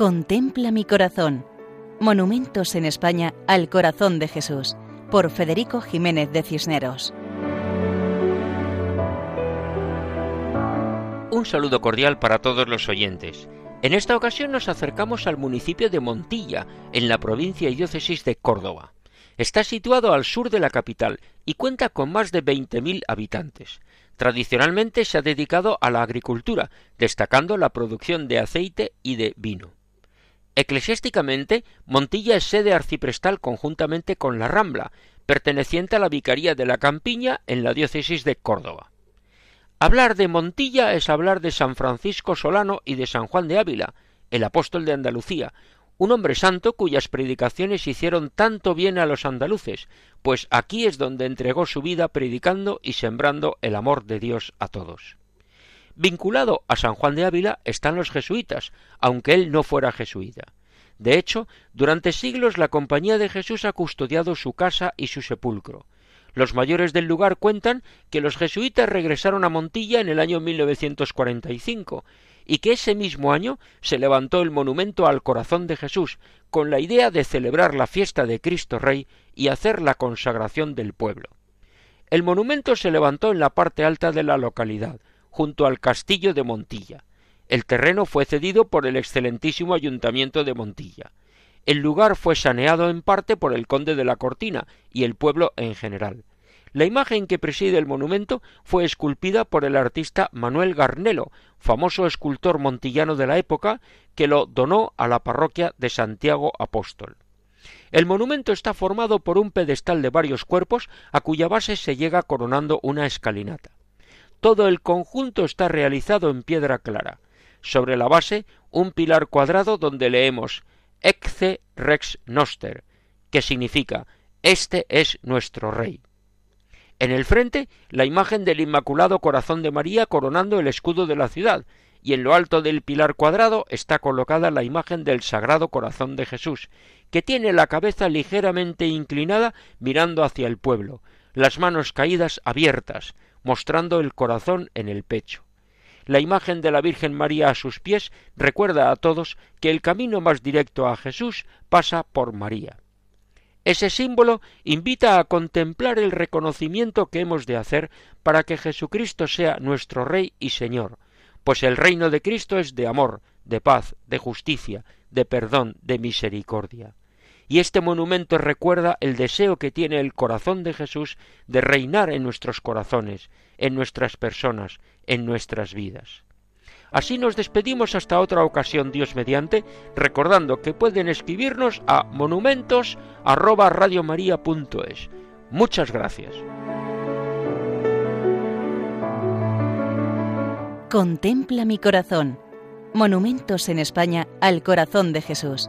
Contempla mi corazón. Monumentos en España al corazón de Jesús, por Federico Jiménez de Cisneros. Un saludo cordial para todos los oyentes. En esta ocasión nos acercamos al municipio de Montilla, en la provincia y diócesis de Córdoba. Está situado al sur de la capital y cuenta con más de 20.000 habitantes. Tradicionalmente se ha dedicado a la agricultura, destacando la producción de aceite y de vino. Eclesiásticamente, Montilla es sede arciprestal conjuntamente con la Rambla, perteneciente a la Vicaría de la Campiña en la diócesis de Córdoba. Hablar de Montilla es hablar de San Francisco Solano y de San Juan de Ávila, el apóstol de Andalucía, un hombre santo cuyas predicaciones hicieron tanto bien a los andaluces, pues aquí es donde entregó su vida predicando y sembrando el amor de Dios a todos. Vinculado a San Juan de Ávila están los jesuitas, aunque él no fuera jesuita. De hecho, durante siglos la Compañía de Jesús ha custodiado su casa y su sepulcro. Los mayores del lugar cuentan que los jesuitas regresaron a Montilla en el año 1945 y que ese mismo año se levantó el monumento al corazón de Jesús con la idea de celebrar la fiesta de Cristo Rey y hacer la consagración del pueblo. El monumento se levantó en la parte alta de la localidad, junto al castillo de Montilla. El terreno fue cedido por el excelentísimo ayuntamiento de Montilla. El lugar fue saneado en parte por el conde de la Cortina y el pueblo en general. La imagen que preside el monumento fue esculpida por el artista Manuel Garnelo, famoso escultor montillano de la época, que lo donó a la parroquia de Santiago Apóstol. El monumento está formado por un pedestal de varios cuerpos a cuya base se llega coronando una escalinata. Todo el conjunto está realizado en piedra clara. Sobre la base, un pilar cuadrado donde leemos Ecce Rex Noster, que significa Este es nuestro Rey. En el frente, la imagen del Inmaculado Corazón de María coronando el escudo de la ciudad, y en lo alto del pilar cuadrado está colocada la imagen del Sagrado Corazón de Jesús, que tiene la cabeza ligeramente inclinada mirando hacia el pueblo, las manos caídas abiertas, mostrando el corazón en el pecho. La imagen de la Virgen María a sus pies recuerda a todos que el camino más directo a Jesús pasa por María. Ese símbolo invita a contemplar el reconocimiento que hemos de hacer para que Jesucristo sea nuestro Rey y Señor, pues el reino de Cristo es de amor, de paz, de justicia, de perdón, de misericordia y este monumento recuerda el deseo que tiene el corazón de Jesús de reinar en nuestros corazones, en nuestras personas, en nuestras vidas. Así nos despedimos hasta otra ocasión, Dios mediante, recordando que pueden escribirnos a monumentos@radiomaria.es. Muchas gracias. Contempla mi corazón. Monumentos en España al corazón de Jesús